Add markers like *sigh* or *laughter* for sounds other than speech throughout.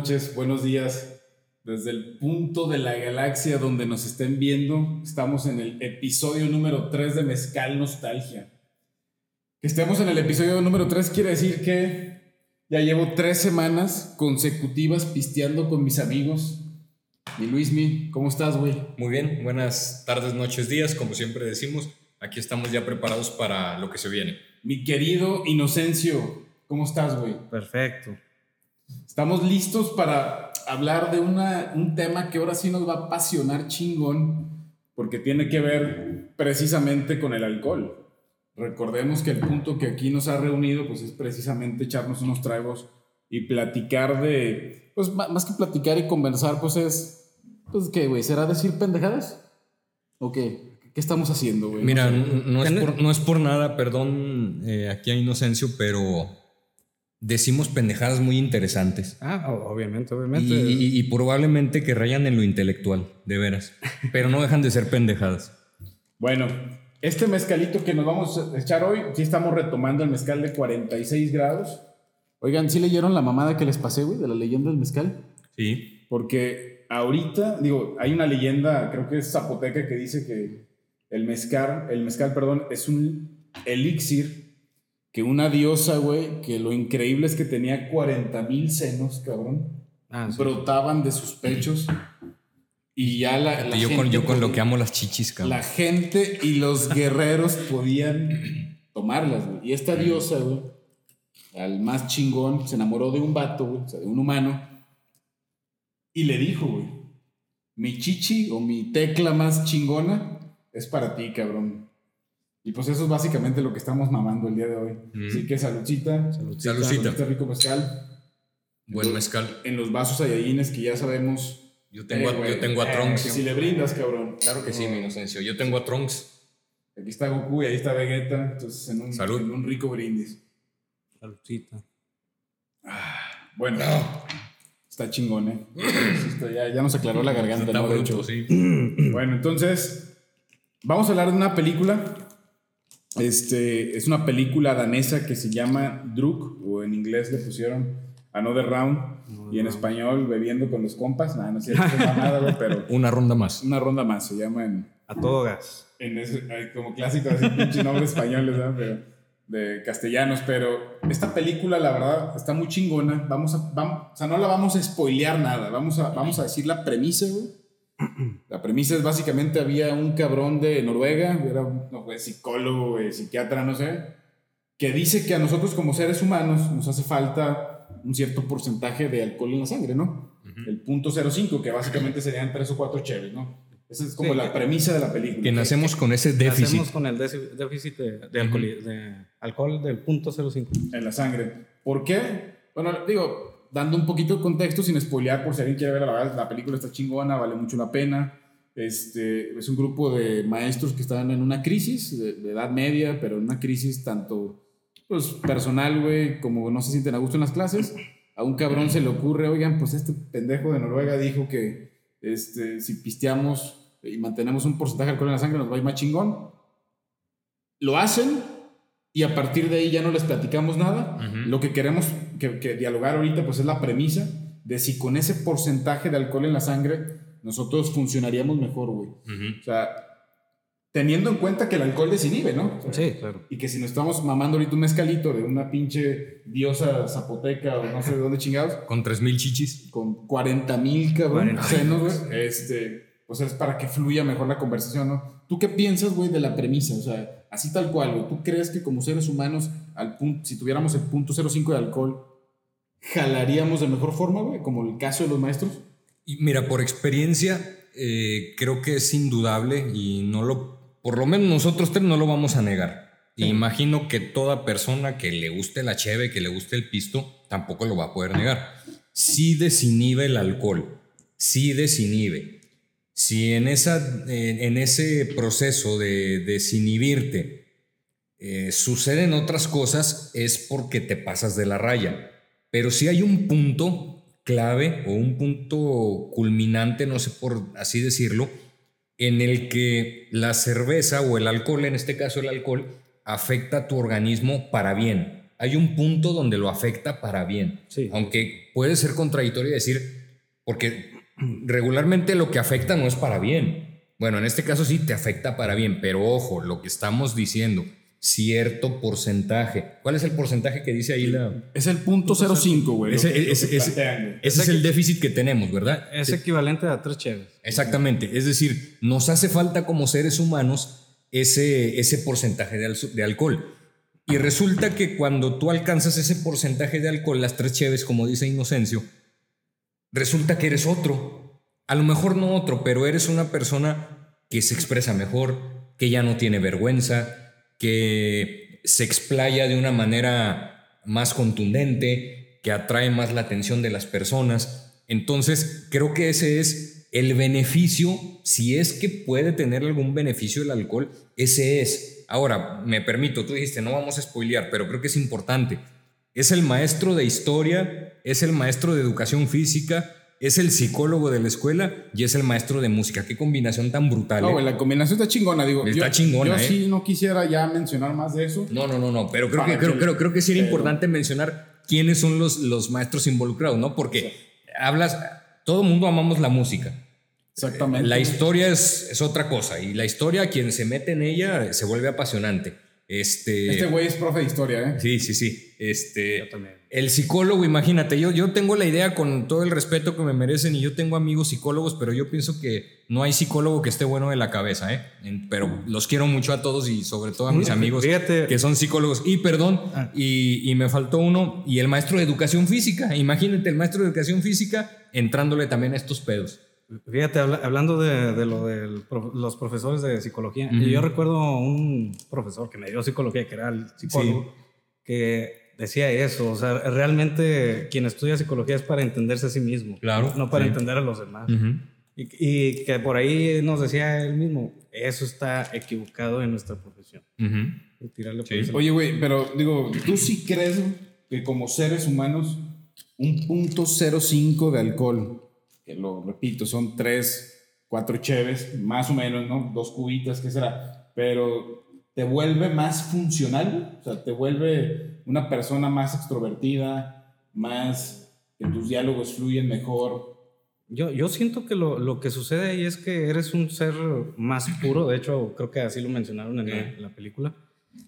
noches, buenos días. Desde el punto de la galaxia donde nos estén viendo, estamos en el episodio número 3 de Mezcal Nostalgia. Que estemos en el episodio número 3 quiere decir que ya llevo tres semanas consecutivas pisteando con mis amigos. Mi Luismi, ¿cómo estás, güey? Muy bien, buenas tardes, noches, días, como siempre decimos. Aquí estamos ya preparados para lo que se viene. Mi querido Inocencio, ¿cómo estás, güey? Perfecto. Estamos listos para hablar de una, un tema que ahora sí nos va a apasionar chingón, porque tiene que ver precisamente con el alcohol. Recordemos que el punto que aquí nos ha reunido, pues es precisamente echarnos unos tragos y platicar de, pues más que platicar y conversar, pues es, pues qué, güey, ¿será decir pendejadas? ¿O qué? ¿Qué estamos haciendo, güey? Mira, no, es por, no, es por, nada, perdón, eh, aquí a Inocencio, pero decimos pendejadas muy interesantes. Ah, obviamente, obviamente. Y, y, probablemente que rayan en lo intelectual, de veras. Pero no dejan de ser pendejadas. Bueno, este mezcalito que nos vamos a echar hoy, sí estamos retomando el mezcal de 46 grados. Oigan, ¿sí leyeron la mamada que les pasé, güey, de la leyenda del mezcal? Sí. Porque ahorita, digo, hay una leyenda, creo que es zapoteca, que dice que el mezcal, el mezcal, perdón, es un elixir que una diosa, güey, que lo increíble es que tenía 40 mil senos, cabrón. Ah, sí. Brotaban de sus pechos. Y ya la, la yo, gente con, yo con lo que amo las chichis, cabrón. La gente y los guerreros podían tomarlas, güey. Y esta diosa, güey, al más chingón, se enamoró de un vato, güey, o sea, de un humano. Y le dijo, güey, mi chichi o mi tecla más chingona es para ti, cabrón. Y pues eso es básicamente lo que estamos mamando el día de hoy. Mm. Así que saludcita. Saludcita. Saludcita. Este rico mezcal. Buen mezcal. En los vasos ayayines que ya sabemos. Yo tengo, Eh, a, güey, yo tengo a eh, Trunks. si le brindas, cabrón. Claro que sí, mi Inocencio. Yo tengo a Trunks. Aquí está Goku y ahí está Vegeta. Entonces, en un, Salud. en un rico brindis. Saludcita. Bueno, está chingón, ¿eh? Ya, ya nos aclaró la garganta, Está ¿no? Bruto, sí. Bueno, entonces, vamos a hablar de una película. Este, es una película danesa que se llama Druk, o en inglés le pusieron Another Round, y en español Bebiendo con los compas. Nada, no es cierto, güey, pero *laughs* Una ronda más. una ronda más, se llama en, A todo gas. en ese, como clásico, así pinche nombres españoles, ¿verdad? Pero, de castellanos, pero esta película, la verdad, está muy chingona. Vamos a, vamos, o sea, no la vamos a spoilear nada, vamos a, vamos a decir la premisa, güey. La premisa es básicamente había un cabrón de Noruega, era un no, güey, psicólogo, güey, psiquiatra, no sé, que dice que a nosotros como seres humanos nos hace falta un cierto porcentaje de alcohol en la sangre, ¿no? El punto 0.5, que básicamente serían tres o cuatro cheves, ¿no? Esa es como Sí, la que- premisa de la película. Que nacemos con ese déficit. Hacemos con el déficit de, de alcohol, de alcohol del punto 05. en la sangre. ¿Por qué? Bueno, digo, dando un poquito de contexto sin spoilear por si alguien quiere ver, la la película está chingona, vale mucho la pena. Este, es un grupo de maestros que están en una crisis de, de edad media, pero en una crisis tanto pues, personal, güey, como no se sienten a gusto en las clases. A un cabrón se le ocurre, oigan, pues este pendejo de Noruega dijo que este, si pisteamos y mantenemos un porcentaje de alcohol en la sangre nos va a ir más chingón. Lo hacen y a partir de ahí ya no les platicamos nada. Ujú. Lo que queremos que, que dialogar ahorita pues es la premisa de si con ese porcentaje de alcohol en la sangre nosotros funcionaríamos mejor, güey. Ujú. O sea, teniendo en cuenta que el alcohol desinhibe, ¿no? O sea, Sí, claro. Y que si nos estamos mamando ahorita un mezcalito de una pinche diosa zapoteca o no sé de dónde chingados, *laughs* Con 3000 chichis. con 40 mil cabrón 40,000. senos, güey, este, pues es para que fluya mejor la conversación, ¿no? ¿Tú qué piensas, güey, de la premisa? O sea, así tal cual, güey. ¿Tú crees que como seres humanos, al punto, si tuviéramos el punto 0.5 de alcohol, jalaríamos de mejor forma, güey? Como el caso de los maestros. Y mira, por experiencia, eh, creo que es indudable y no lo, por lo menos nosotros tres no lo vamos a negar. Imagino que toda persona que le guste la cheve, que le guste el pisto, tampoco lo va a poder negar. Sí desinhibe el alcohol, sí desinhibe. Si en, esa, en, ese proceso de desinhibirte eh, suceden otras cosas, es porque te pasas de la raya. Pero si hay un punto clave o un punto culminante, no sé por así decirlo, en el que la cerveza o el alcohol, en este caso el alcohol, afecta a tu organismo para bien. hay un punto donde lo afecta para bien. Sí. Aunque puede ser contradictorio decir, porque regularmente lo que afecta no es para bien. Bueno, en este caso sí te afecta para bien, pero ojo, lo que estamos diciendo, cierto porcentaje. ¿Cuál es el porcentaje que dice ahí la... Es el punto 05, güey. Ese, que- ese- que ese- plantean, güey. ese es el déficit que tenemos, ¿verdad? Es equivalente a tres cheves. Exactamente. Es decir, nos hace falta como seres humanos ese, ese porcentaje de, al- de alcohol. Y resulta que cuando tú alcanzas ese porcentaje de alcohol, las tres cheves, como dice Inocencio, resulta que eres otro. A lo mejor no otro, pero eres una persona que se expresa mejor, que ya no tiene vergüenza, que se explaya de una manera más contundente, que atrae más la atención de las personas. Entonces, creo que ese es el beneficio, si es que puede tener algún beneficio el alcohol, ese es. Ahora, me permito, tú dijiste, no vamos a spoilear, pero creo que es importante. Es el maestro de historia, es el maestro de educación física, es el psicólogo de la escuela y es el maestro de música. Qué combinación tan brutal. No, ¿eh? la combinación está chingona, digo. Está yo, chingona, Yo ¿eh? sí no quisiera ya mencionar más de eso. No, no, no, no, pero creo que, creo, creo, creo que sí era pero- importante mencionar quiénes son los, los maestros involucrados, ¿no? Porque hablas, todo mundo amamos la música. Exactamente. La historia es, es otra cosa y la historia, quien se mete en ella, se vuelve apasionante. Este, Este güey es profe de historia, ¿eh? Sí, sí, sí. Este, Yo también. el psicólogo, imagínate, yo, yo tengo la idea con todo el respeto que me merecen y yo tengo amigos psicólogos, pero yo pienso que no hay psicólogo que esté bueno de la cabeza, ¿eh? En- pero los quiero mucho a todos y sobre todo a mis amigos Fíjate. que son psicólogos. Y perdón, Ah. y, y me faltó uno, y el maestro de educación física. Imagínate, el maestro de educación física entrándole también a estos pedos. Fíjate, habla- hablando de, de lo de los profesores de psicología, Ujú. yo recuerdo un profesor que me dio psicología, que era el psicólogo, que decía eso, o sea, realmente quien estudia psicología es para entenderse a sí mismo, Claro, no para sí. entender a los demás. Ujú. y, y que por ahí nos decía él mismo, eso está equivocado en nuestra profesión. Ujú. Y tirarle por Sí. Oye, güey, pero digo, ¿tú sí crees que como seres humanos un punto 05 de alcohol, que lo repito, son tres, cuatro cheves, más o menos, ¿no? Dos cubitas, ¿qué será? Pero te vuelve más funcional, o sea, te vuelve una persona más extrovertida, más que tus diálogos fluyen mejor. Yo, yo siento que lo, lo que sucede ahí es que eres un ser más puro, de hecho creo que así lo mencionaron en, la, en la película,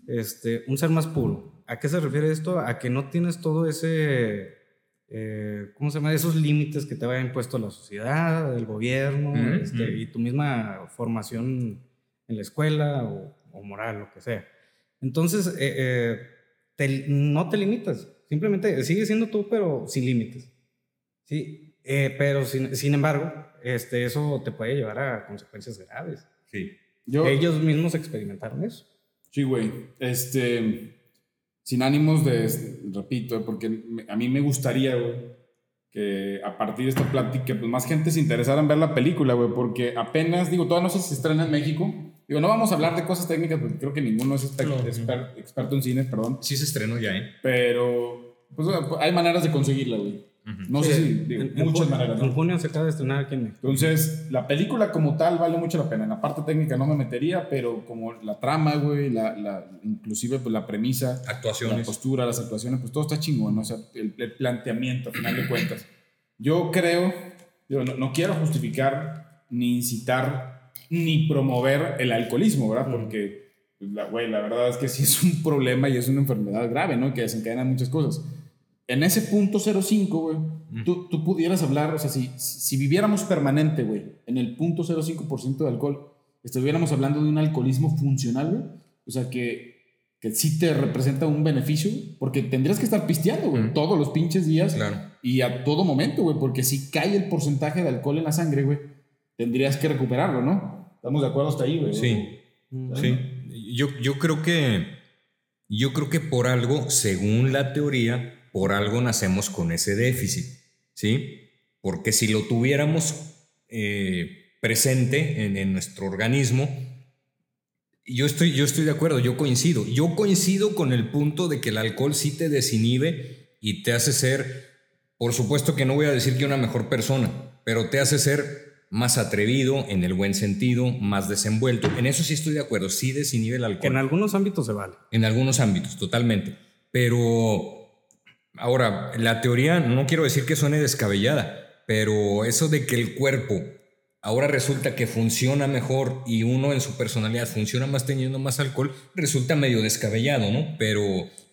este, un ser más puro. ¿A qué se refiere esto? A que no tienes todo ese, eh, ¿cómo se llama? Esos límites que te había impuesto la sociedad, el gobierno este, y tu misma formación en la escuela o, o moral, lo que sea. Entonces, eh, eh, te- no te limitas, simplemente sigues siendo tú, pero sin límites. Sí, eh, pero sin, sin embargo, este, eso te puede llevar a consecuencias graves. Sí. Yo, Ellos mismos experimentaron eso. Sí, güey. Este, sin ánimos de, repito, porque a mí me gustaría, güey, que a partir de esta plática, pues más gente se interesara en ver la película, güey, porque apenas, digo, todavía no sé si se estrena en México. Digo, no vamos a hablar de cosas técnicas, porque creo que ninguno es exper- No. exper- experto en cine, perdón. Sí se estrenó ya, ¿eh? Pero, pues hay maneras de conseguirla, güey. No sé Sí, si, digo, en- en muchas ju- maneras, En ¿no? junio se acaba de estrenar aquí en México. Entonces, la película como tal vale mucho la pena. En la parte técnica no me metería, pero como la trama, güey, la, la, inclusive pues, la premisa, la Actuaciones. postura, las actuaciones, pues todo está chingón, ¿no? o sea, el, el planteamiento, a final de cuentas. Yo creo, digo, no, no quiero justificar, ni incitar, ni promover el alcoholismo, ¿verdad? Porque, pues, la, güey, la verdad es que sí es un problema y es una enfermedad grave, ¿no? Que desencadena muchas cosas. En ese punto 05, güey, tú, tú pudieras hablar, o sea, si, si viviéramos permanente, güey, en el punto 05% de alcohol, estuviéramos hablando de un alcoholismo funcional, güey. O sea, que, que sí te representa un beneficio, porque tendrías que estar pisteando, güey, Mm. todos los pinches días Claro. y a todo momento, güey, porque si cae el porcentaje de alcohol en la sangre, güey, tendrías que recuperarlo, ¿no? ¿Estamos de acuerdo hasta ahí, güey? Sí. Sí, yo, yo creo que yo creo que por algo, según la teoría, por algo nacemos con ese déficit, ¿sí? Porque si lo tuviéramos eh, presente en, en nuestro organismo, yo estoy, yo estoy de acuerdo, yo coincido. Yo coincido con el punto de que el alcohol sí te desinhibe y te hace ser, por supuesto que no voy a decir que una mejor persona, pero te hace ser más atrevido en el buen sentido, más desenvuelto. En eso sí estoy de acuerdo, sí desinhibe el Que en alcohol. algunos ámbitos se vale. En algunos ámbitos, totalmente. Pero ahora, la teoría, no quiero decir que suene descabellada, pero eso de que el cuerpo ahora resulta que funciona mejor y uno en su personalidad funciona más teniendo más alcohol, resulta medio descabellado, ¿no? Pero,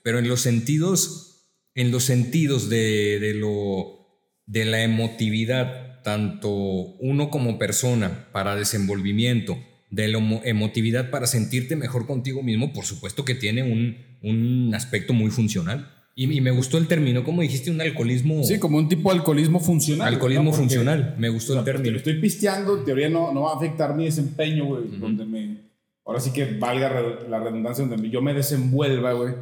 pero en los sentidos, en los sentidos de, de lo, de la emotividad, tanto uno como persona para desenvolvimiento, de la emotividad para sentirte mejor contigo mismo, por supuesto que tiene un, un aspecto muy funcional. Y, me gustó el término, como dijiste, un alcoholismo. Sí, como un tipo de alcoholismo funcional. Alcoholismo funcional, me gustó el término. Lo estoy pisteando, en teoría no, no va a afectar mi desempeño, güey. Donde me. Ahora sí que valga la redundancia, donde yo me desenvuelva, güey.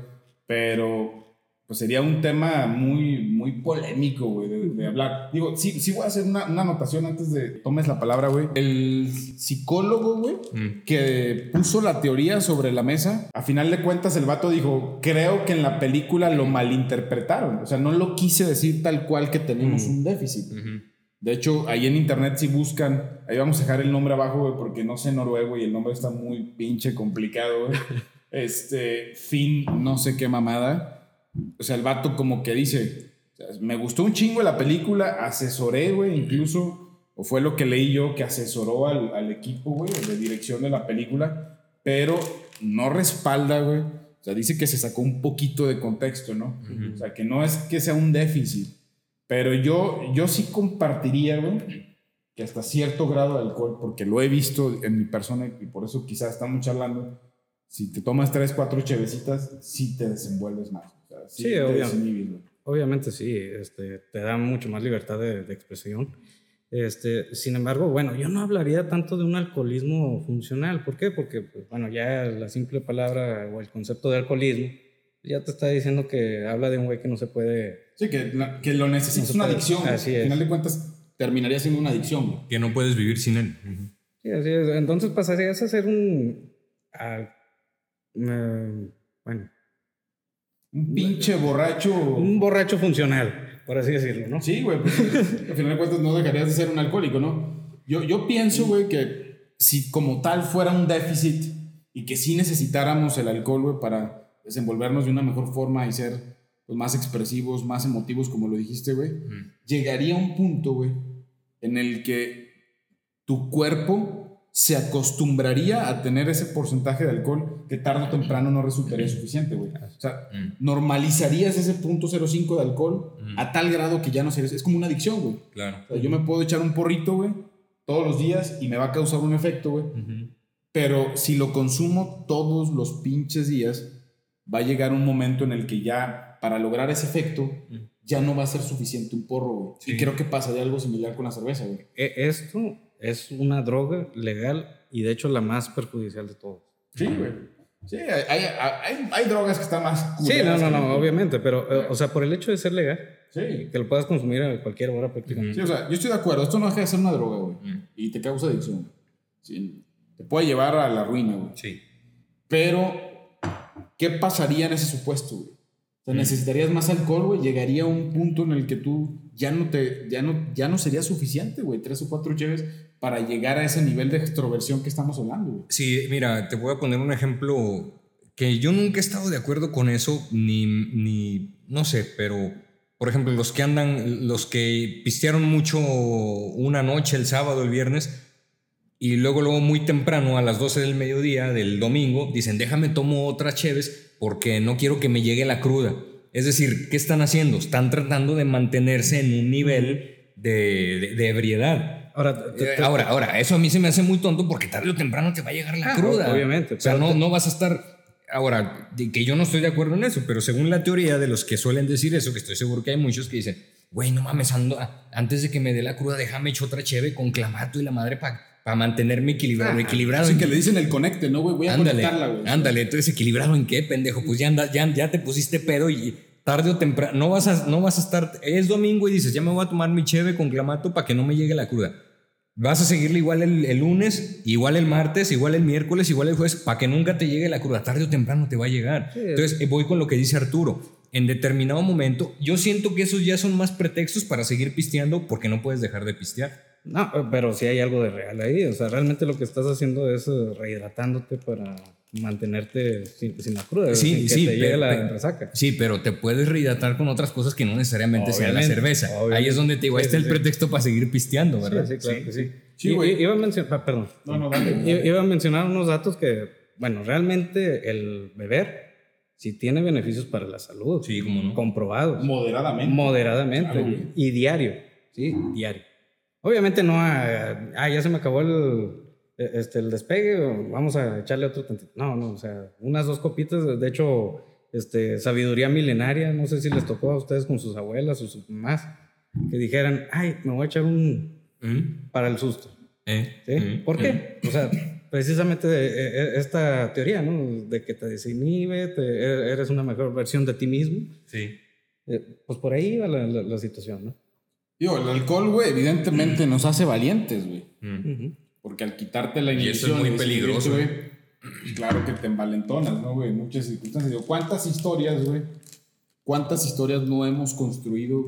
Pero pues sería un tema muy, muy polémico, güey, de, hablar. Digo, sí, sí voy a hacer una, una anotación antes de tomes la palabra, güey. El psicólogo, güey, mm. que puso la teoría sobre la mesa, a final de cuentas el vato dijo, creo que en la película lo malinterpretaron. O sea, no lo quise decir tal cual que tenemos mm. un déficit. De hecho, ahí en internet si buscan, ahí vamos a dejar el nombre abajo, güey, porque no sé noruego y el nombre está muy pinche complicado, güey. *laughs* Este, fin, no sé qué mamada o sea, el vato como que dice, me gustó un chingo la película, asesoré, güey, incluso, o fue lo que leí yo, que asesoró al, al equipo, güey, de dirección de la película, pero no respalda, güey. O sea, dice que se sacó un poquito de contexto, ¿no? O sea, que no es que sea un déficit, pero yo, yo sí compartiría, güey, que hasta cierto grado de alcohol, porque lo he visto en mi persona y por eso quizás estamos charlando, si te tomas tres, cuatro chevecitas, sí te desenvuelves más sí, obviamente, obviamente sí, este, te da mucho más libertad de, expresión. Este, sin embargo, bueno, yo no hablaría tanto de un alcoholismo funcional. ¿Por qué? Porque, pues, bueno, ya la simple palabra o el concepto de alcoholismo ya te está diciendo que habla de un güey que no se puede... Sí, que, que lo necesitas, una adicción. Así es. Al final de cuentas, terminaría siendo una adicción. Que no puedes vivir sin él. Sí, así es. Entonces pasarías a ser un... bueno, un pinche borracho. Un borracho funcional, por así decirlo, ¿no? Sí, güey. Pues, al final de cuentas no dejarías de ser un alcohólico, ¿no? Yo, yo pienso, güey, que si como tal fuera un déficit y que sí necesitáramos el alcohol, güey, para desenvolvernos de una mejor forma y ser pues, más expresivos, más emotivos, como lo dijiste, güey, llegaría un punto, güey, en el que tu cuerpo se acostumbraría a tener ese porcentaje de alcohol que tarde o temprano no resultaría suficiente, güey. O sea, mm. normalizarías ese punto 0.5 de alcohol mm. a tal grado que ya no sería... Es como una adicción, güey. Claro. yo me puedo echar un porrito, güey, todos los días y me va a causar un efecto, güey. Pero si lo consumo todos los pinches días, va a llegar un momento en el que ya, para lograr ese efecto, mm. ya no va a ser suficiente un porro, güey. Y creo que pasa de algo similar con la cerveza, güey. E, esto es una droga legal y de hecho la más perjudicial de todos. Sí, güey. Sí, hay, hay, hay, drogas que están más... Sí, no, no, no, obviamente, pero, eh, o sea, por el hecho de ser legal, sí. que lo puedas consumir a cualquier hora prácticamente. Sí, o sea, yo estoy de acuerdo, esto no deja de ser una droga, güey, y te causa adicción. Sí, te puede llevar a la ruina, güey. Sí. Pero, ¿qué pasaría en ese supuesto, güey? O sea, necesitarías más alcohol, güey, llegaría a un punto en el que tú ya no te, ya no, ya no sería suficiente, güey, tres o cuatro cheves para llegar a ese nivel de extroversión que estamos hablando. Sí, mira, te voy a poner un ejemplo que yo nunca he estado de acuerdo con eso, ni, ni, no sé, pero, por ejemplo, los que andan, los que pistearon mucho una noche, el sábado, el viernes, y luego, luego muy temprano, a las 12 del mediodía del domingo, dicen, déjame tomo otra cheves porque no quiero que me llegue la cruda. Es decir, ¿qué están haciendo? Están tratando de mantenerse en un nivel de, de ebriedad. Ahora, eh, ahora, ahora, eso a mí se me hace muy tonto porque tarde o temprano te va a llegar la ah, cruda. Obviamente. O sea, no, no vas a estar. Ahora, que yo no estoy de acuerdo en eso, pero según la teoría de los que suelen decir eso, que estoy seguro que hay muchos que dicen, güey, no mames, ando, antes de que me dé la cruda, déjame echar otra cheve con clamato y la madre para para mantenerme equilibrado. Ah, equilibrado. Así que le dicen el conecte, ¿no, güey? Voy a ándale, conectarla, güey. Ándale, entonces, ¿equilibrado en qué, pendejo? Pues ya, anda, ya, ya te pusiste pedo y tarde o temprano, no vas, a, no vas a estar, es domingo y dices, ya me voy a tomar mi cheve con clamato para que no me llegue la cruda. Vas a seguirle igual el, lunes, igual el martes, igual el miércoles, igual el jueves, para que nunca te llegue la cruda. Tarde o temprano te va a llegar. Entonces, eh, voy con lo que dice Arturo. En determinado momento, yo siento que esos ya son más pretextos para seguir pisteando porque no puedes dejar de pistear. No, pero sí hay algo de real ahí. O sea, realmente lo que estás haciendo es eh, rehidratándote para mantenerte sin, sin la cruda. Sí, sin que sí, llegue pero- la pero- resaca. Sí, pero te puedes rehidratar con otras cosas que no necesariamente sea la Obviamente, cerveza. Ahí es donde te digo, ahí Sí, está sí, el sí. pretexto para seguir pisteando, ¿verdad? Sí, sí, claro que sí. I- iba a mencionar, perdón. No, no, dale. I- Iba a mencionar unos datos que, bueno, realmente el beber sí tiene beneficios para la salud. Sí, cómo no. Comprobados. Moderadamente. Moderadamente. Claro, y diario. Sí, diario. Obviamente no a, ah, ya se me acabó el, este, el despegue, vamos a echarle otro tantito. No, no, o sea, unas dos copitas, de hecho, este, sabiduría milenaria, no sé si les tocó a ustedes con sus abuelas o sus mamás, que dijeran, ay, me voy a echar un ¿Mm? para el susto. ¿Eh? ¿Sí? ¿Mm? ¿Por qué? O sea, precisamente eh, eh, esta teoría, ¿no? De que te desinhibe, te- e- eres una mejor versión de ti mismo. Sí. Eh, Pues por ahí va la, la- la situación, ¿no? Digo, el alcohol, güey, evidentemente nos hace valientes, güey. Mm. Porque al quitarte la Y eso es inhibición... muy peligroso. güey, pues claro que te envalentonas, ¿no, güey? En muchas circunstancias. Digo, ¿cuántas historias, güey? ¿Cuántas historias no hemos construido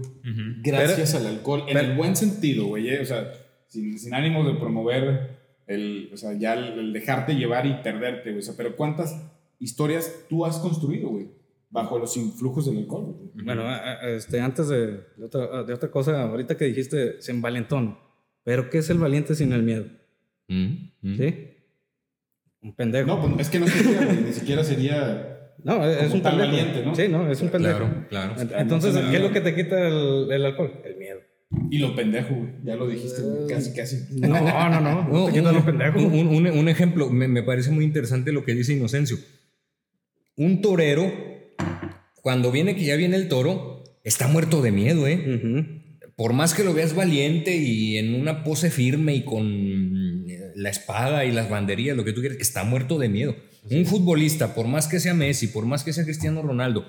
gracias al alcohol? En el buen sentido, güey. ¿eh? O sea, sin, sin ánimo de promover el... O sea, ya el, el dejarte llevar y perderte, güey. O sea, pero ¿cuántas historias tú has construido, güey? Bajo los influjos del alcohol, güey. Bueno, este, antes de, de otra, de otra cosa, ahorita que dijiste, se envalentona. Pero ¿qué es el valiente sin el miedo? Mm, mm. ¿Sí? Un pendejo. No, pues es que no sería, ni siquiera sería... No, es, un tal pendejo. valiente, ¿no? Sí, no, es un pendejo. Claro, claro. Ent- Entonces, ¿qué es lo que te quita el, el alcohol? El miedo. Y lo pendejo, güey. Ya lo dijiste. Casi, casi. No, no, no, no. No, te quita lo pendejo. un, un- un ejemplo, me, me parece muy interesante lo que dice Inocencio. Un torero, cuando viene que ya viene el toro, está muerto de miedo, ¿eh? Por más que lo veas valiente y en una pose firme y con la espada y las banderías, lo que tú quieras, está muerto de miedo. Un futbolista, por más que sea Messi, por más que sea Cristiano Ronaldo,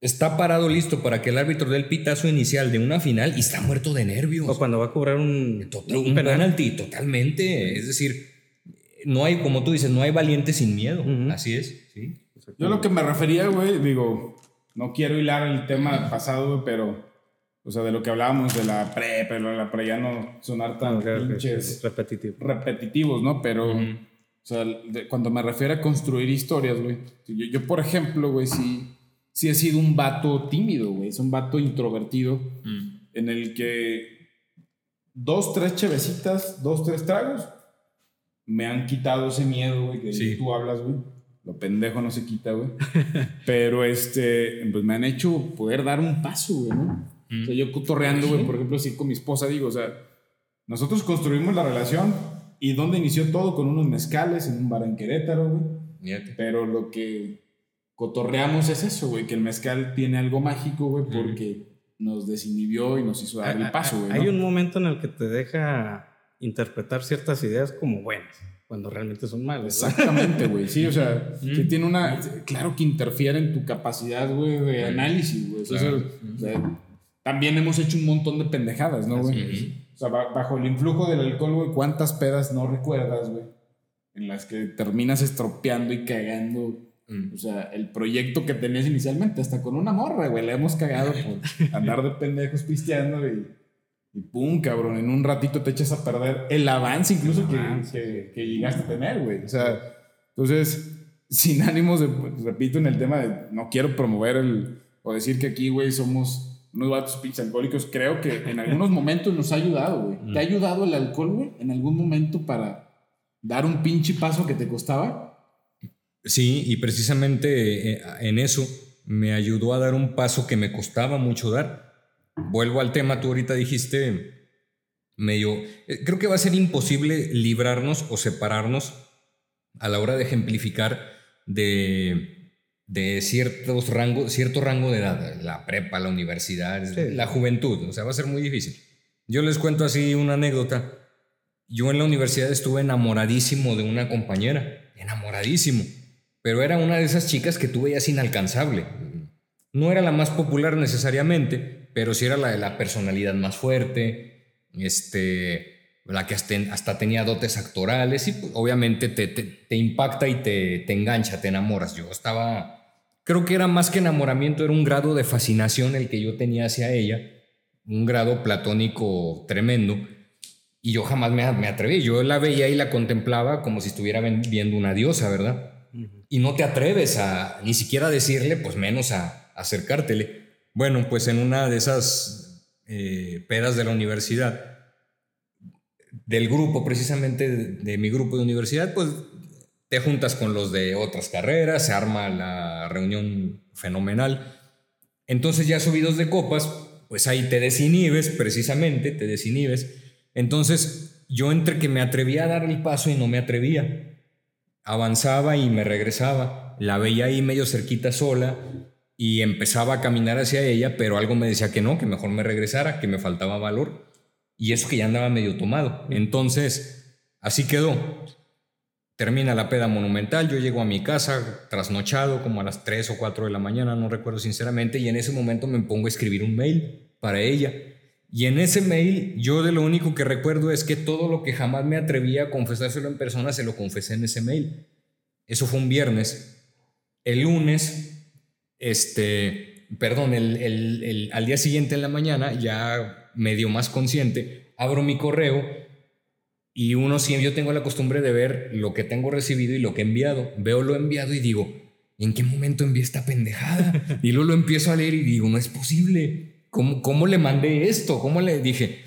está parado listo para que el árbitro dé el pitazo inicial de una final y está muerto de nervios. O cuando va a cobrar un, Total- un un penal. penalti, totalmente. Es decir, no hay, como tú dices, no hay valiente sin miedo. Así es, sí. Yo lo que me refería, güey, digo, no quiero hilar el tema pasado, pero, o sea, de lo que hablábamos de la pre, pero la pre ya no sonar tan Ok, ok, pinches repetitivo. repetitivos, ¿no? Pero, o sea, de- cuando me refiero a construir historias, güey, yo, yo, por ejemplo, güey, sí, sí he sido un vato tímido, güey, es un vato introvertido en el que dos, tres chevecitas, dos, tres tragos, me han quitado ese miedo, güey, que Sí. tú hablas, güey. Lo pendejo no se quita, güey. *laughs* Pero este, pues me han hecho poder dar un paso, güey, ¿no? O sea, yo cotorreando, güey, por ejemplo, así con mi esposa, digo, o sea, nosotros construimos la relación y donde inició todo con unos mezcales en un bar en Querétaro, güey. Pero lo que cotorreamos es eso, güey, que el mezcal tiene algo mágico, güey, porque nos desinhibió y nos hizo dar el paso, güey. Hay ¿no? un momento en el que te deja interpretar ciertas ideas como buenas, cuando realmente son malas. Exactamente, güey. Sí, o sea, sí tiene una. Claro que interfiere en tu capacidad, güey, de análisis, güey. O sea, Claro. o sea, también hemos hecho un montón de pendejadas, ¿no, güey? O sea, ba- bajo el influjo del alcohol, güey, ¿cuántas pedas no recuerdas, güey? En las que terminas estropeando y cagando. Mm. O sea, el proyecto que tenías inicialmente, hasta con una morra, güey, le hemos cagado por *laughs* andar de pendejos pisteando y, y pum, cabrón, en un ratito te echas a perder el avance incluso que, que, que llegaste a tener, güey. O sea, entonces, sin ánimos de, pues, repito, en el tema de no quiero promover el, o decir que aquí, güey, somos unos vatos pinches alcohólicos, creo que en algunos momentos nos ha ayudado, güey. ¿Te ha ayudado el alcohol, güey, en algún momento para dar un pinche paso que te costaba? Sí, y precisamente eh, en eso me ayudó a dar un paso que me costaba mucho dar. Vuelvo al tema, tú ahorita dijiste medio... eh, Creo que va a ser imposible librarnos o separarnos a la hora de ejemplificar de, de ciertos rango, cierto rango de edad, la prepa, la universidad, Sí. la juventud, o sea, va a ser muy difícil. Yo les cuento así una anécdota. Yo en la universidad estuve enamoradísimo de una compañera, enamoradísimo, pero era una de esas chicas que tú veías inalcanzable. No era la más popular necesariamente, pero sí era la de la personalidad más fuerte, este, la que hasta, hasta tenía dotes actorales y pues, obviamente te, te- te impacta y te, te engancha, te enamoras. Yo estaba, creo que era más que enamoramiento, era un grado de fascinación el que yo tenía hacia ella, un grado platónico tremendo. Y yo jamás me, me atreví. Yo la veía y la contemplaba como si estuviera viendo una diosa, ¿verdad? y no te atreves a ni siquiera decirle, pues menos a, acercártele. Bueno, pues en una de esas eh, pedas de la universidad, del grupo precisamente, de, mi grupo de universidad, pues te juntas con los de otras carreras, se arma la reunión fenomenal. Entonces ya subidos de copas, pues ahí te desinhibes, precisamente, te desinhibes. Entonces yo entre que me atrevía a dar el paso y no me atrevía, avanzaba y me regresaba. La veía ahí medio cerquita sola y empezaba a caminar hacia ella, pero algo me decía que no, que mejor me regresara, que me faltaba valor. Y eso que ya andaba medio tomado. Entonces, así quedó. Termina la peda monumental, yo llego a mi casa trasnochado como a las 3 o 4 de la mañana, no recuerdo sinceramente, y en ese momento me pongo a escribir un mail para ella. Y en ese mail yo de lo único que recuerdo es que todo lo que jamás me atrevía a confesárselo en persona se lo confesé en ese mail. Eso fue un viernes. El lunes, este, perdón, el, al día siguiente en la mañana, ya medio más consciente, abro mi correo y uno siempre, yo tengo la costumbre de ver lo que tengo recibido y lo que he enviado. Veo lo enviado y digo, ¿en qué momento envié esta pendejada? *laughs* Y luego lo empiezo a leer y digo, no es posible. ¿Cómo, le mandé esto? ¿Cómo le dije?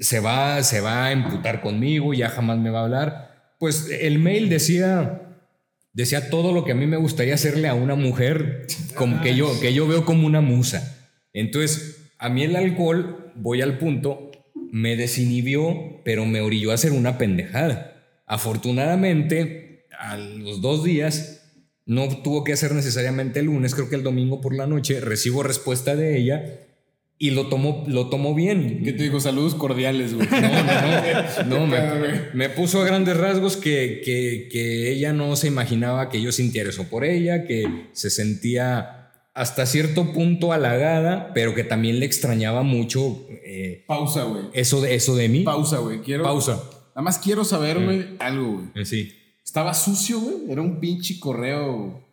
Se va, se va a emputar conmigo, ya jamás me va a hablar. Pues el mail decía, decía todo lo que a mí me gustaría hacerle a una mujer, como que yo, que yo veo como una musa. Entonces, a mí el alcohol, voy al punto, me desinhibió, pero me orilló a hacer una pendejada. Afortunadamente, a los dos días, no tuvo que hacer necesariamente el lunes, creo que el domingo por la noche, recibo respuesta de ella y lo tomó, lo tomó bien. ¿Qué te digo? Saludos cordiales, güey. No, no, no. me, puso a grandes rasgos que, que, ella no se imaginaba que yo sintiera eso por ella, que se sentía hasta cierto punto halagada, pero que también le extrañaba mucho. Eh, Pausa, güey. Eso de, eso de mí. Pausa, güey. Quiero. Pausa. Nada más quiero saber, güey, algo, güey. Eh, sí. Estaba sucio, güey. Era un pinche correo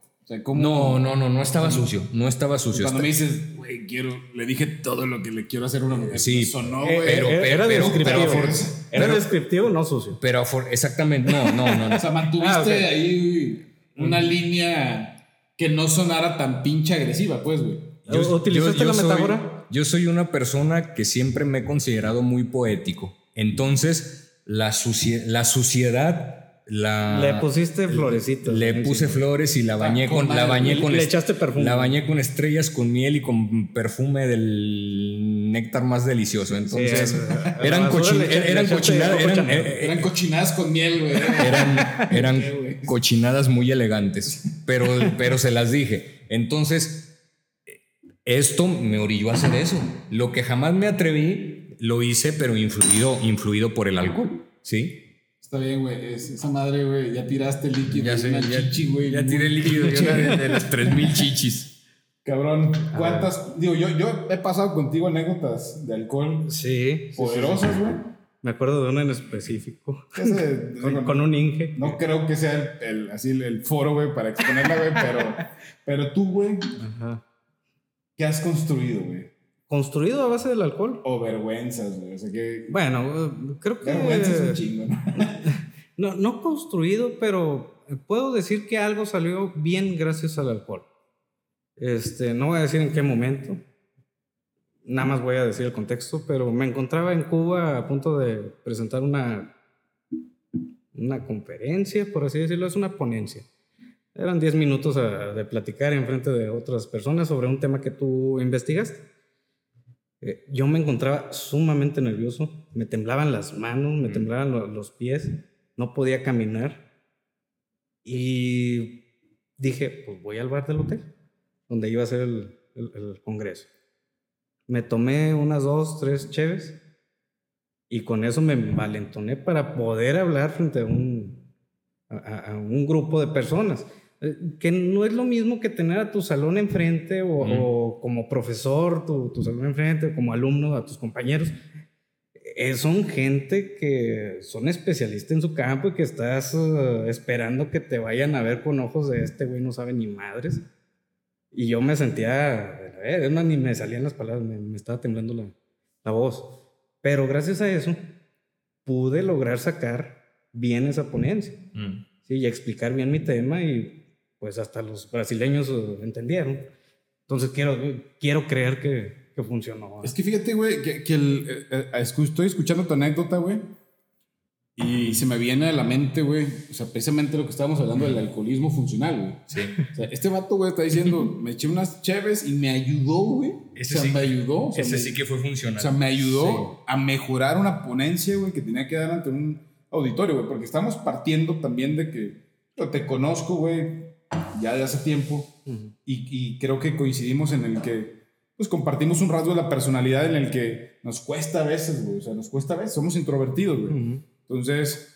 no, no, no, no estaba sucio. No estaba sucio. Cuando me dices, güey, quiero, le dije todo lo que le quiero hacer a una mujer. Sí, sonó, eh, güey. Pero, era pero, descriptivo. era descriptivo, no sucio. Pero exactamente, no, no, no. *laughs* o sea, mantuviste ah, ahí una línea que no sonara tan pinche agresiva, pues, güey. ¿Utilizaste la metáfora? yo soy una persona que siempre me he considerado muy poético. Entonces, la, la suciedad le pusiste florecitos. Le puse flores y la bañé con, la bañé con le echaste perfume. La bañé con estrellas, con miel y con perfume del néctar más delicioso. Entonces, eran, eran, cochinadas, eran, cochinadas con miel, güey. Eran, eran cochinadas muy elegantes, *laughs* pero, pero se las dije. Entonces, esto me orilló a hacer eso. Lo que jamás me atreví, lo hice, pero influido, influido por el alcohol, ¿sí? Está bien, güey. esa madre, güey. Ya tiraste el líquido. Ya sé, una ya, chichi, güey. Ya tiré el líquido de, de *laughs* las 3000 chichis. Cabrón, ¿cuántas? Digo, yo, yo he pasado contigo anécdotas de alcohol. Sí. Poderosas, güey. Me acuerdo de una en específico. *laughs* con, un Inge. No creo que sea el, así el, foro, güey, para exponerla, güey, pero, *laughs* pero tú, güey. Ajá. ¿Qué has construido, güey? construido a base del alcohol. O vergüenzas, güey. O sea que. Bueno, creo que. Vergüenzas un chingo, ¿no? *laughs* no, no construido, pero puedo decir que algo salió bien gracias al alcohol. Este, no voy a decir en qué momento. Nada más voy a decir el contexto, pero me encontraba en Cuba a punto de presentar una, una conferencia, por así decirlo, es una ponencia. Eran 10 minutos de platicar en frente de otras personas sobre un tema que tú investigaste. Eh, yo me encontraba sumamente nervioso, me temblaban las manos, me temblaban los pies, no podía caminar. Y dije, pues voy al bar del hotel, donde iba a ser el, congreso. Me tomé unas dos, tres cheves y con eso me valentoné para poder hablar frente a un, a un grupo de personas. Eh, que no es lo mismo que tener a tu salón enfrente o, como profesor tu, tu, salón enfrente o como alumno a tus compañeros. Eh, son gente que son especialistas en su campo y que estás eh, esperando que te vayan a ver con ojos de este güey no sabe ni madres. Y yo me sentía, es más, ni me salían las palabras, me, estaba temblando la, la voz. Pero gracias a eso pude lograr sacar bien esa ponencia. Mm. Sí, y explicar bien mi tema y pues hasta los brasileños eh, entendieron. Entonces quiero, quiero creer que, que funcionó. Es que fíjate, güey, que, que el, eh, eh, estoy escuchando tu anécdota, güey. Y se me viene a la mente, güey, o sea, precisamente lo que estábamos hablando del alcoholismo funcional, güey. Sí. O sea, este vato, güey, está diciendo, *laughs* me eché unas cheves y me ayudó, güey. O Ese sea, sí me ayudó. o sea, Ese me- sí que fue funcional. O sea, me ayudó a mejorar una ponencia, güey, que tenía que dar ante un auditorio, güey, porque estamos partiendo también de que yo te conozco, güey, ya de hace tiempo, Ujú. y, y creo que coincidimos en el que, pues, compartimos un rasgo de la personalidad en el que nos cuesta a veces, güey, o sea, nos cuesta a veces, somos introvertidos, güey. Ujú. Entonces,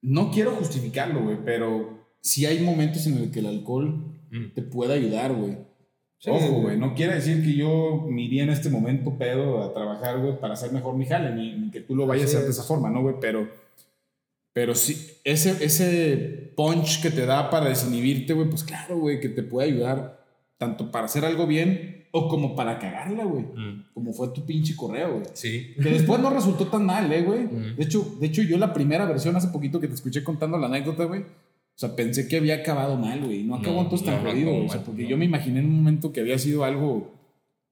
no quiero justificarlo, güey, pero sí hay momentos en el que el alcohol Mm. te puede ayudar, güey. Sí. Ojo, güey, no quiere decir que yo me iría en este momento pedo a trabajar, güey, para hacer mejor mi jale, ni, ni que tú lo vayas a hacer de es. esa forma, ¿no, güey? Pero, pero sí, ese, ese punch que te da para desinhibirte, güey, pues claro, güey, que te puede ayudar tanto para hacer algo bien o como para cagarla, güey. Mm. Como fue tu pinche correo, güey. Sí. Que después no resultó tan mal, eh, güey. Mm. De, hecho, de hecho, yo la primera versión hace poquito que te escuché contando la anécdota, güey. O sea, pensé que había acabado mal, güey. No acabó No, entonces tan no, no jodido, acabó güey. O sea, porque no. yo me imaginé en un momento que había sido algo,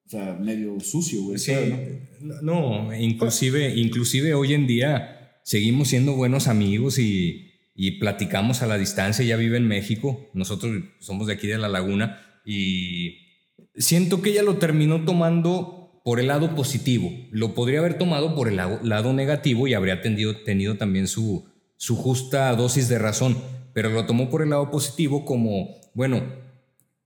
o sea, medio sucio, güey. Sí, ¿sabes, no? no, inclusive, inclusive hoy en día seguimos siendo buenos amigos y, y platicamos a la distancia. Ella vive en México, nosotros somos de aquí de La Laguna y siento que ella lo terminó tomando por el lado positivo. Lo podría haber tomado por el lado, negativo y habría tenido, tenido también su, su justa dosis de razón, pero lo tomó por el lado positivo como, bueno,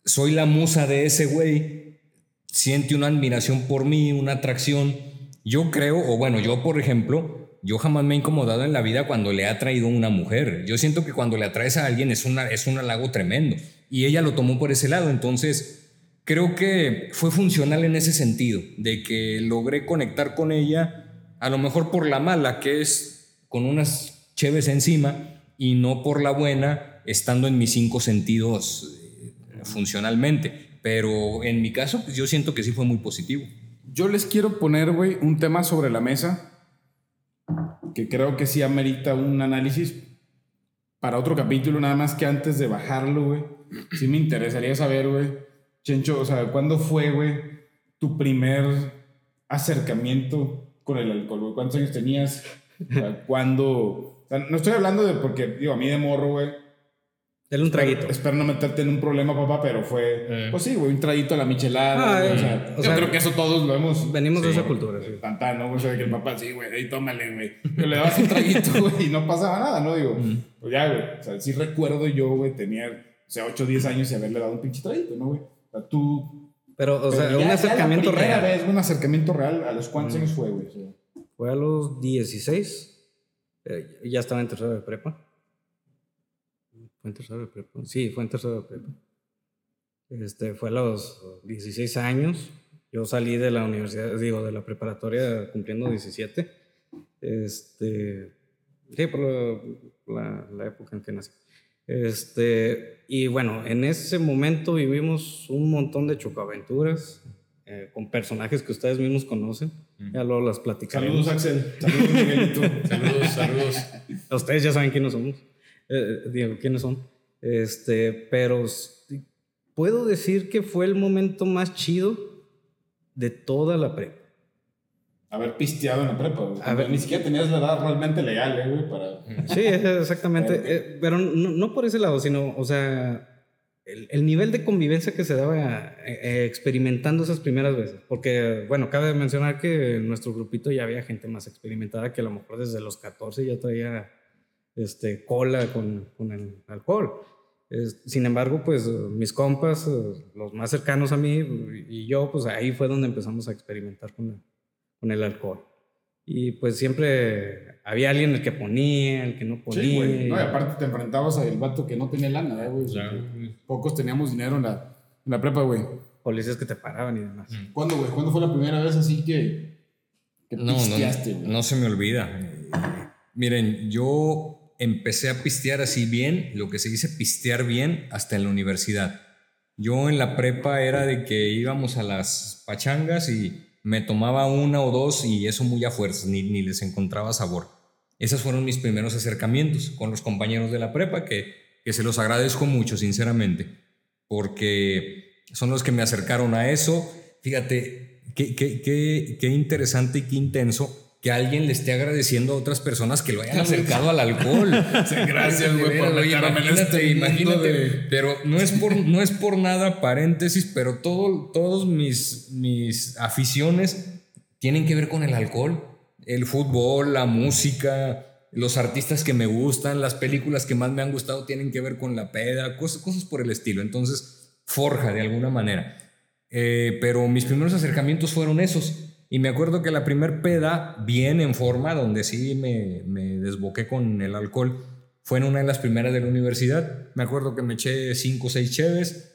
soy la musa de ese güey, siente una admiración por mí, una atracción. Yo creo, o bueno, yo por ejemplo, yo jamás me he incomodado en la vida cuando le ha traído una mujer. Yo siento que cuando le atraes a alguien es, una, es un halago tremendo. Y ella lo tomó por ese lado. Entonces, creo que fue funcional en ese sentido, de que logré conectar con ella, a lo mejor por la mala, que es con unas cheves encima, y no por la buena, estando en mis cinco sentidos eh, funcionalmente. Pero en mi caso, pues yo siento que sí fue muy positivo. Yo les quiero poner, güey, un tema sobre la mesa que creo que sí amerita un análisis para otro capítulo, nada más que antes de bajarlo, güey. Sí me interesaría saber, güey, Chencho, o sea, ¿cuándo fue, güey, tu primer acercamiento con el alcohol, güey? ¿Cuántos años tenías? O sea, ¿Cuándo? O sea, no estoy hablando de porque, digo, a mí de morro, güey, Dale un traguito. Espero, espero no meterte en un problema, papá, pero fue, Eh. pues sí, güey, un traguito a la michelada. Ah, güey, o eh, sea, o yo sea, creo que eso todos lo hemos. Venimos de esa cultura, sí. Tantán, ¿no? O sea, que el papá, sí, güey, ahí tómale, güey. Pero le dabas un traguito, *laughs* güey, y no pasaba nada, ¿no? Digo, pues ya, güey. O sea, sí recuerdo yo, güey, tenía, o sea, 8 o 10 años y haberle dado un pinche traguito, ¿no, güey? O sea, tú. Pero, o sea, ya- un ya la acercamiento primera real. vez, un acercamiento real, ¿a los cuántos años fue, güey? Fue a los 16. eh, ya estaba en tercero de prepa. ¿Fue en tercero de prepa? Sí, fue en tercero de prepa. Este, fue a los 16 años. Yo salí de la universidad, digo, de la preparatoria cumpliendo 17. Este, sí, por la, la- la época en que nací. Este, y bueno, en ese momento vivimos un montón de chocaventuras eh, con personajes que ustedes mismos conocen. Ya luego las platicaremos. Saludos, Axel. Saludos, Miguelito. *laughs* Saludos, saludos. Ustedes ya saben quiénes somos. Eh, digo, quiénes son. Este, pero puedo decir que fue el momento más chido de toda la prepa. Haber pisteado en la prepa, güey. A ver. Ni siquiera tenías la edad realmente legal, eh, güey, para. Sí, exactamente. Eh, pero no, no por ese lado, sino, o sea, el, el nivel de convivencia que se daba eh, eh, experimentando esas primeras veces. Porque, bueno, cabe mencionar que en nuestro grupito ya había gente más experimentada que a lo mejor desde los 14 ya traía este, cola con, con el alcohol. Sin embargo, pues mis compas, los más cercanos a mí y yo, pues ahí fue donde empezamos a experimentar con el, con el alcohol. Y pues siempre había alguien el que ponía, el que no ponía. Sí, güey. No, y aparte te enfrentabas al vato que no tenía lana, ¿eh, güey. Claro. Pocos teníamos dinero en la, en la prepa, güey. policías que te paraban y demás. ¿Cuándo, güey? ¿Cuándo fue la primera vez así que, que No, pisteaste, no, güey? no se me olvida. Miren, yo empecé a pistear así bien, lo que se dice pistear bien, hasta en la universidad. Yo en la prepa era de que íbamos a las pachangas y me tomaba una o dos y eso muy a fuerzas, ni, ni les encontraba sabor. Esos fueron mis primeros acercamientos con los compañeros de la prepa, que, que se los agradezco mucho, sinceramente. porque son los que me acercaron a eso. Fíjate, qué, qué, qué, qué interesante y qué intenso que alguien le esté agradeciendo a otras personas que lo hayan acercado al alcohol. *laughs* gracias, güey, por Oye, imagínate, este imagínate. de- Pero no es por, no es por nada, paréntesis, pero todo, todos mis, mis aficiones tienen que ver con el alcohol. El fútbol, la música, los artistas que me gustan, las películas que más me han gustado tienen que ver con la peda, cosas, cosas por el estilo. Entonces, forja de alguna manera. Eh, pero mis primeros acercamientos fueron esos. Y me acuerdo que la primer peda, bien en forma, donde sí me, me desboqué con el alcohol, fue en una de las primeras de la universidad. Me acuerdo que me eché cinco o seis cheves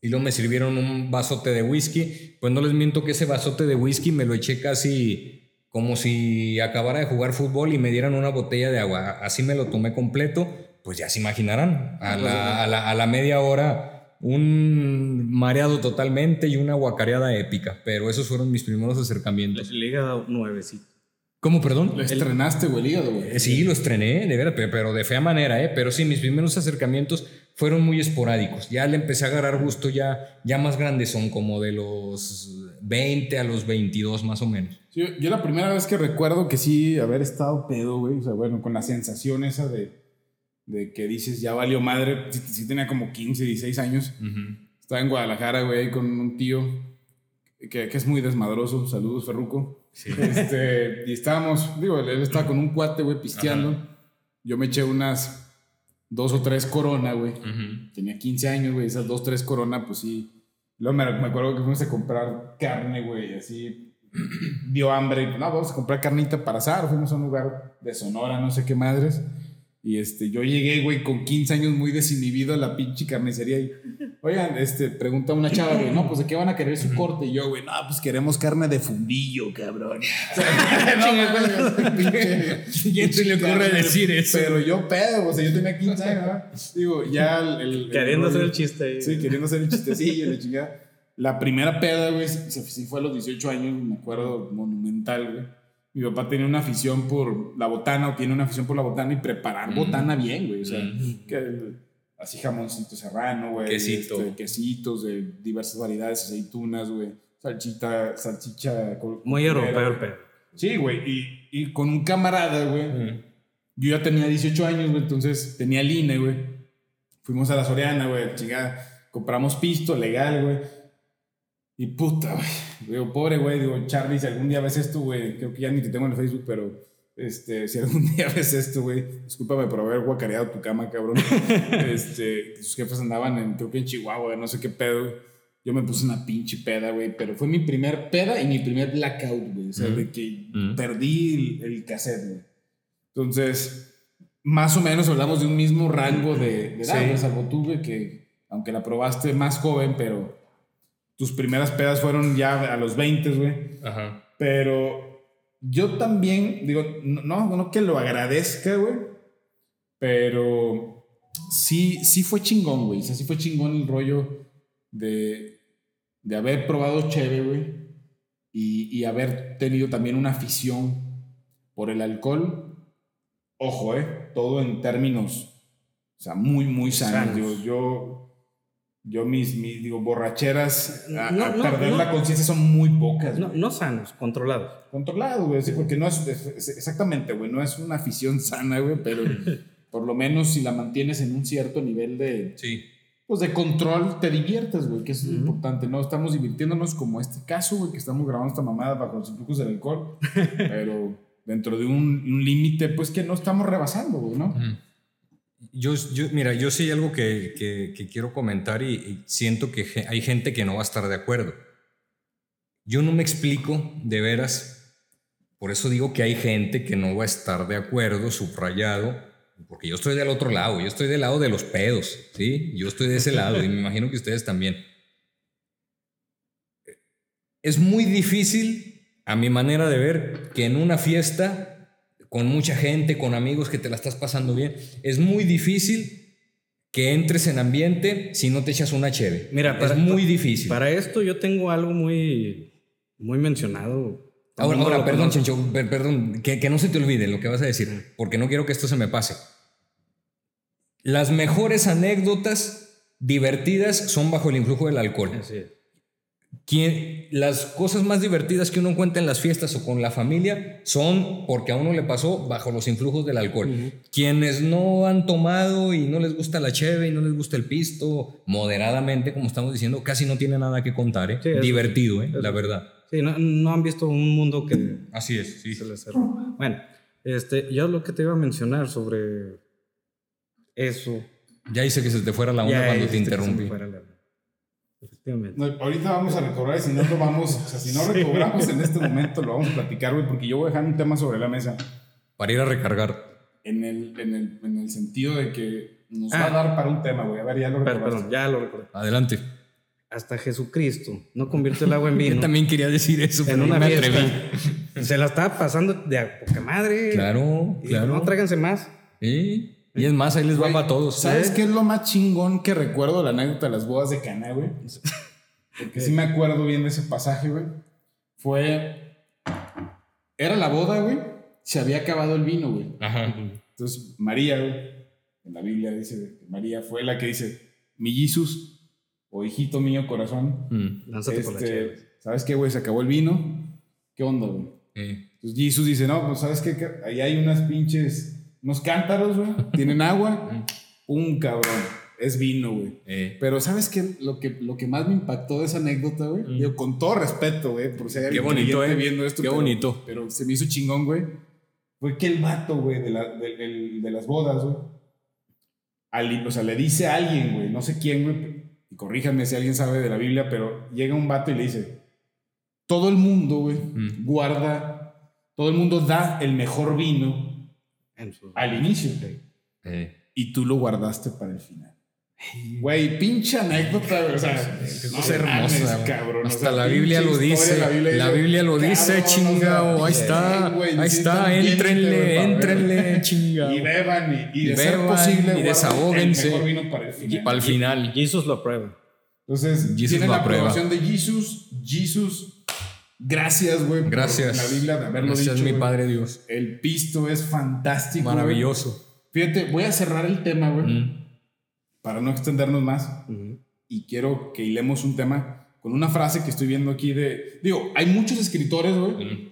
y luego me sirvieron un vasote de whisky. Pues no les miento que ese vasote de whisky me lo eché casi como si acabara de jugar fútbol y me dieran una botella de agua. Así me lo tomé completo. Pues ya se imaginarán. A la, a la- a la media hora un mareado totalmente y una guacareada épica. Pero esos fueron mis primeros acercamientos. El hígado nuevecito. ¿Cómo, perdón? Lo estrenaste, güey, el hígado, güey. Eh, Sí, lo estrené, de verdad, pe- pero de fea manera, ¿eh? Pero sí, mis primeros acercamientos fueron muy esporádicos. Ya le empecé a agarrar gusto ya, ya más grandes son, como de los 20 a los 22 más o menos. Sí, Yo, yo la primera vez que recuerdo que sí haber estado pedo, güey, o sea, bueno, con la sensación esa de, de que dices, ya valió madre, sí, sí tenía como 15, 16 años. Estaba en Guadalajara, güey, con un tío que, que es muy desmadroso. Saludos, Ferruco. *laughs* Este, y estábamos, digo, él estaba con un cuate, güey, pisteando. Yo me eché unas dos o tres corona, güey. Tenía 15 años, güey, esas dos, tres corona, pues sí. Luego me, me acuerdo que fuimos a comprar carne, güey, así. *clears throat* Dio hambre y, no, vamos a comprar carnita para asar. Fuimos a un lugar de Sonora, no sé qué madres. Y este, yo llegué, güey, con 15 años muy desinhibido a la pinche carnicería y, oigan, este, pregunta una chava, güey, no, pues de qué van a querer su corte. Y yo, güey, no, pues queremos carne de fundillo, cabrón. ¿Quién se le ocurre decir eso? Pero yo pedo, o sea, yo tenía 15 años, ¿verdad? Digo, ya el... el- Queriendo el hacer el chiste ahí. Sí, queriendo hacer el chistecillo, la chingada. La primera peda, güey, sí, sí fue a los 18 años, me acuerdo, monumental, güey. Mi papá tenía una afición por la botana, o tiene una afición por la botana y preparar botana bien, güey. O sea, que, así jamoncito serrano, güey. Quesito. este, quesitos de diversas variedades, aceitunas, güey. Salchita, salchicha. Muy europeo pedo. Sí, güey. Y, y con un camarada, güey. Yo ya tenía 18 años, güey, entonces tenía el INE, güey. Fuimos a la Soriana, güey, chingada. Compramos pisto legal, güey. Y puta, güey. Digo, pobre, güey. Digo, Charlie, si algún día ves esto, güey, creo que ya ni te tengo en el Facebook, pero este, si algún *laughs* día ves esto, güey, discúlpame por haber guacareado tu cama, cabrón. *laughs* este, sus jefes andaban en, creo que en Chihuahua, no sé qué pedo, güey. Yo me puse una pinche peda, güey, pero fue mi primer peda y mi primer blackout, güey. O sea, de que Mm. perdí el, el cassette, güey. Entonces, más o menos hablamos de un mismo rango de, de edad, Sí. salvo tú, güey, que aunque la probaste más joven, pero tus primeras pedas fueron ya a los 20, güey. Ajá. Pero yo también, digo, no, no que lo agradezca, güey, pero sí, sí fue chingón, güey. O sea, sí fue chingón el rollo de, de haber probado cheve, güey, y, y haber tenido también una afición por el alcohol. Ojo, eh, todo en términos, o sea, muy, muy sanos. Sanos. Yo, yo mis, mis, digo, borracheras, a, No, a perder no. la conciencia son muy pocas. No, no sanos, controlados. Controlado, güey, sí, porque no es, es- es- exactamente, güey, no es una afición sana, güey, pero *laughs* por lo menos si la mantienes en un cierto nivel de, Sí. pues de control, te diviertes, güey, que es Ujú. importante, ¿no? Estamos divirtiéndonos como este caso, güey, que estamos grabando esta mamada bajo los influjos del alcohol, *laughs* pero dentro de un, un límite, pues que no estamos rebasando, güey, ¿no? Ujú. Yo, yo, mira, yo sí hay algo que, quiero comentar y, y siento que hay gente que no va a estar de acuerdo. Yo no me explico de veras, por eso digo que hay gente que no va a estar de acuerdo, subrayado, porque yo estoy del otro lado, yo estoy del lado de los pedos, ¿sí? Yo estoy de ese lado y me imagino que ustedes también. Es muy difícil, a mi manera de ver, que en una fiesta con mucha gente, con amigos que te la estás pasando bien, es muy difícil que entres en ambiente si no te echas una cheve. Mira, para- es muy difícil. Para esto yo tengo algo muy, muy mencionado. ahora, perdón. Chencho, per- perdón, que, que no se te olvide lo que vas a decir, porque no quiero que esto se me pase. Las mejores anécdotas divertidas son bajo el influjo del alcohol. Así es. Quien, las cosas más divertidas que uno cuenta en las fiestas o con la familia son porque a uno le pasó bajo los influjos del alcohol. Quienes no han tomado y no les gusta la cheve y no les gusta el pisto, moderadamente, como estamos diciendo, casi no tiene nada que contar. ¿eh? Sí, Divertido, ¿eh? La verdad. Sí, no, no han visto un mundo que Así es, sí. se les. Bueno, este, yo lo que te iba a mencionar sobre eso. Ya hice que se te fuera la onda Ya cuando te interrumpí. Efectivamente. No, ahorita vamos a recobrar y si no lo vamos, o sea, si no *laughs* recobramos en este momento, lo vamos a platicar, güey, porque yo voy a dejar un tema sobre la mesa Para ir a recargar. en el, en el, en el sentido de que nos va Ah. a dar para un tema, güey. A ver, ya lo recordaste. perdón, ya lo recordé. Adelante. Hasta Jesucristo no convierte el agua en vino. *laughs* Yo también quería decir eso, en pero no una me atreví. Se la estaba pasando de a poca madre. Claro, Y claro. No tráiganse más. Sí. Y es más, ahí les va para todos. ¿Sabes ¿eh? qué es lo más chingón que recuerdo la anécdota de las bodas de Cana, güey? Porque sí me acuerdo bien de ese pasaje, güey. Fue. Era la boda, güey. Se había acabado el vino, güey. Ajá. Entonces, María, güey, en la Biblia dice que María fue la que dice: Mi Jesús, o hijito mío, corazón. Mm. Lánzate por la. Este, ¿Sabes qué, güey? Se acabó el vino. ¿Qué onda, güey? Eh, Entonces Jesús dice, no, pues sabes qué, ahí hay unas pinches, unos cántaros, güey, tienen agua, *laughs* un cabrón, es vino, güey. eh. Pero ¿sabes qué? Lo que, lo que más me impactó de esa anécdota, güey, digo, con todo respeto, güey, por si hay Qué bonito, eh. viendo esto. Qué pero- bonito. Pero se me hizo chingón, güey, fue que el vato, güey, de, la- de- las bodas, güey, al- o sea, le dice a alguien, güey, no sé quién, güey, y corríjanme si alguien sabe de la Biblia, pero llega un vato y le dice, todo el mundo, güey, Mm. guarda, todo el mundo da el mejor vino su- al inicio, Eh. y tú lo guardaste para el final. Güey, pinche anécdota, güey. O sea, Es no hermosa. cabrón. o Hasta sea, la Biblia lo dice. La Biblia, lo cabrón, dice, chingao. Ahí está. ahí sí, está. Éntrenle, éntrenle, chingao. Y beban y, y Y de ser beban, posible, y guarden desahóguense. El mejor vino para el final. Para el final. Jesús lo aprueba. Entonces, Jesus tiene la aprobación de Jesús. Jesús, gracias, güey. por Gracias. La Biblia de haberlo Gracias, dicho. mi. Padre Dios. El pisto es fantástico. Maravilloso. Fíjate, voy a cerrar el tema, güey, Mm. para no extendernos más. Y quiero que hilemos un tema con una frase que estoy viendo aquí de... Digo, hay muchos escritores, güey. Mm.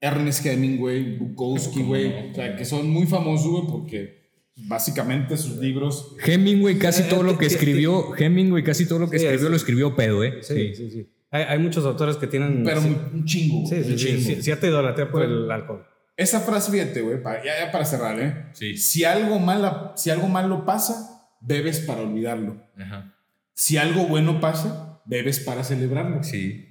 Ernest Hemingway, Bukowski, ¿Cómo güey. no? O sea, que son muy famosos, güey, porque básicamente sus libros... Hemingway casi todo lo que *laughs* escribió, Hemingway casi todo lo que escribió sí. lo escribió pedo, ¿eh? Sí, sí, sí. Hay, hay muchos autores que tienen. Pero sí, un chingo. sí, sí, Un sí, chingo. sí, cierta idolatría por el alcohol. Esa frase, fíjate, güey, para- ya, ya para cerrar, ¿eh? Sí. Si algo, malo, si algo malo pasa, bebes para olvidarlo. Ajá. Si algo bueno pasa, bebes para celebrarlo. Sí.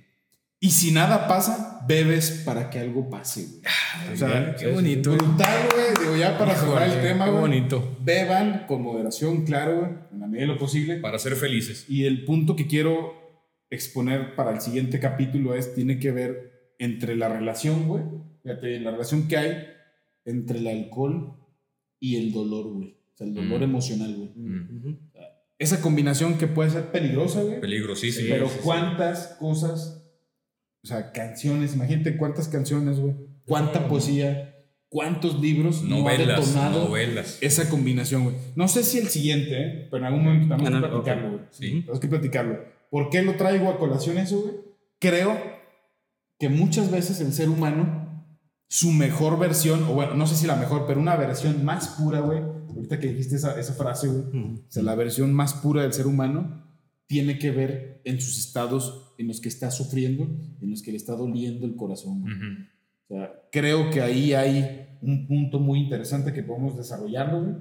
Y si nada pasa, bebes para que algo pase, güey. O sea, Qué bonito. brutal, güey. Digo, ya para cerrar el tema, qué güey. bonito. Beban con moderación, claro, güey, en la medida de lo posible. Para ser felices. Y el punto que quiero exponer para el siguiente capítulo es, tiene que ver entre la relación, güey. Fíjate, la relación que hay entre el alcohol y el dolor, güey. O sea, el dolor Mm. emocional, güey. Mm. Esa combinación que puede ser peligrosa, güey. Peligrosísimo. pero Sí, sí, sí. cuántas cosas, o sea, canciones, imagínate cuántas canciones, güey. Cuánta poesía, cuántos libros no ha Novelas, detonado novelas. esa combinación, güey. No sé si el siguiente, ¿eh? pero en algún momento tenemos que no, platicarlo, güey. Sí. Tenemos que platicarlo. ¿Por qué lo traigo a colación eso, güey? Creo que muchas veces el ser humano, su mejor versión, o bueno, no sé si la mejor, pero una versión más pura, güey. Ahorita que dijiste esa, esa frase, güey. O sea, la versión más pura del ser humano tiene que ver en sus estados en los que está sufriendo, en los que le está doliendo el corazón. güey. Ujú. O sea, creo que ahí hay un punto muy interesante que podemos desarrollarlo, güey.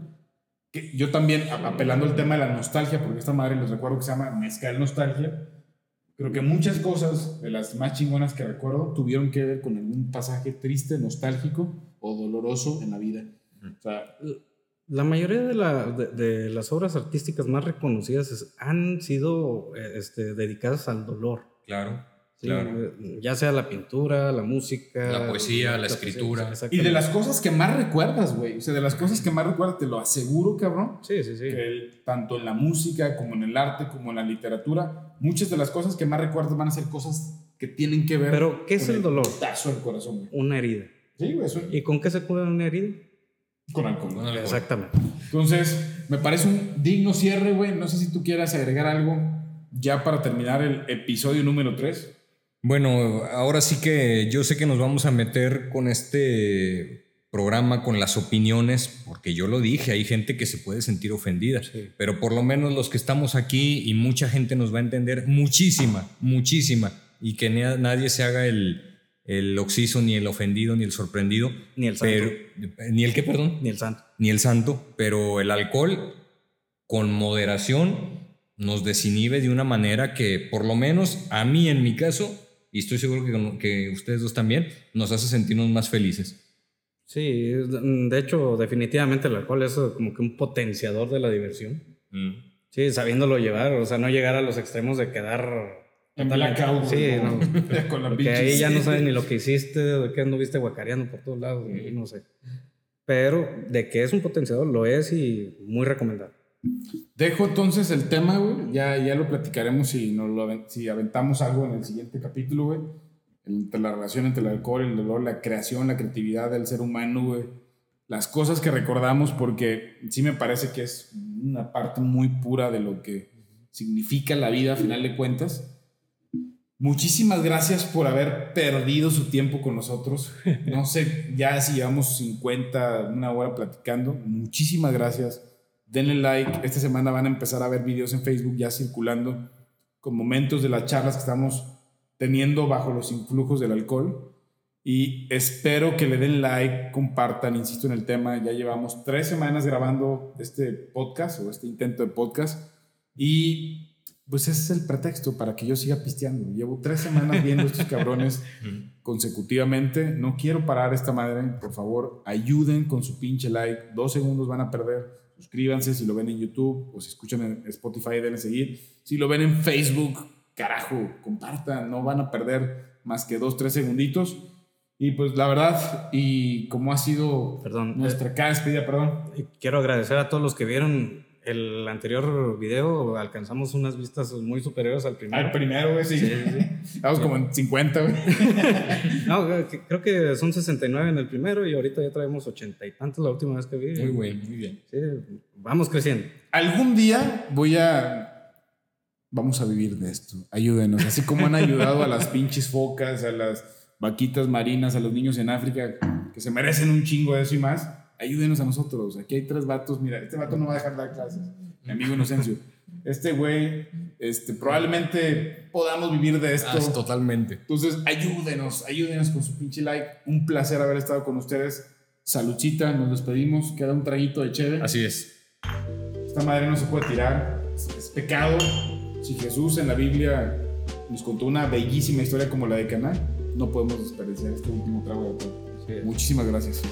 Que yo también, apelando al tema de la nostalgia, porque esta madre les recuerdo que se llama Mezcal Nostalgia, creo que muchas cosas de las más chingonas que recuerdo tuvieron que ver con algún pasaje triste, nostálgico o doloroso en la vida. O sea, La mayoría de, la- de- de las obras artísticas más reconocidas es- han sido eh, este, dedicadas al dolor. Claro. Claro. Eh, Ya sea la pintura, la música, La poesía, la escritura. y de las cosas que más recuerdas, güey. O sea, de las cosas que más recuerdas, te lo aseguro, cabrón. Sí, sí, sí. que el- tanto en la música como en el arte como en la literatura, muchas de las cosas que más recuerdo van a ser cosas que tienen que ver Pero, ¿qué es con el dolor? putazo del corazón, güey. Una herida. Sí, güey, eso- ¿Y con qué se cura una herida? Con alcohol. Con alcohol. Exactamente. Entonces, me parece un digno cierre, güey. No sé si tú quieras agregar algo ya para terminar el episodio número 3. Bueno, ahora sí que yo sé que nos vamos a meter con este programa, con las opiniones, porque yo lo dije, hay gente que se puede sentir ofendida, pero por lo menos los que estamos aquí y mucha gente nos va a entender, muchísima, muchísima, y que na- nadie se haga el, el oxiso, ni el ofendido, ni el sorprendido. Ni el santo. Pero, ni el que, perdón Ni el santo. ni el santo, pero el alcohol con moderación nos desinhibe de una manera que por lo menos a mí en mi caso, y estoy seguro que, que ustedes dos también, nos hace sentirnos más felices. Sí, de hecho, definitivamente el alcohol es como que un potenciador de la diversión. Sí, sabiéndolo llevar, o sea, no llegar a los extremos de quedar... En blackout, Sí, no. *laughs* Con la Porque ahí ya no sabes ni lo que hiciste, de qué anduviste guacareando por todos lados, y no sé. Pero de que es un potenciador, lo es y muy recomendable. Dejo entonces el tema. Ya, ya lo platicaremos si, nos lo, si aventamos algo en el siguiente capítulo, güey. Entre la relación entre el alcohol, el dolor, la creación, la creatividad del ser humano, güey. Las cosas que recordamos, porque sí me parece que es una parte muy pura de lo que significa la vida a final de cuentas. Muchísimas gracias por haber perdido su tiempo con nosotros. No sé ya si llevamos 50, una hora platicando. Muchísimas gracias. Denle like. Esta semana van a empezar a ver videos en Facebook ya circulando con momentos de las charlas que estamos teniendo bajo los influjos del alcohol. Y espero que le den like, compartan, insisto en el tema. Ya llevamos tres semanas grabando este podcast o este intento de podcast. Y pues ese es el pretexto para que yo siga pisteando. Llevo tres semanas viendo estos cabrones *laughs* consecutivamente. No quiero parar esta madre. Por favor, ayuden con su pinche like. Dos segundos van a perder. Suscríbanse si lo ven en YouTube o si escuchan en Spotify, denle seguir. Si lo ven en Facebook, carajo, compartan. No van a perder más que dos, tres segunditos. Y pues la verdad, y como ha sido Perdón. nuestra cada despedida, perdón. Y Quiero agradecer a todos los que vieron el anterior video. Alcanzamos unas vistas muy superiores al primero. Al primero, güey, sí. Sí, sí, sí. Estamos como en 50, güey. *laughs* No, creo que son 69 en el primero y ahorita ya traemos 80 y tantos la última vez que vi. Muy bien, muy bien. Sí, vamos creciendo. Algún día voy a. Vamos a vivir de esto. Ayúdenos. Así como han ayudado a las pinches focas, a las vaquitas marinas, a los niños en África, que se merecen un chingo de eso y más. Ayúdenos a nosotros. Aquí hay tres vatos. Mira, este vato no va a dejar de dar clases. Mi amigo Inocencio. Este güey, este, probablemente podamos vivir de esto. Ah, totalmente. Entonces, ayúdenos, ayúdenos con su pinche like. Un placer haber estado con ustedes. Saludcita, nos despedimos. Queda un traguito de chévere. Así es. Esta madre no se puede tirar. Es, pecado. Si Jesús en la Biblia nos contó una bellísima historia como la de Caná, no podemos desperdiciar este último trago de alcohol. Sí. Muchísimas gracias.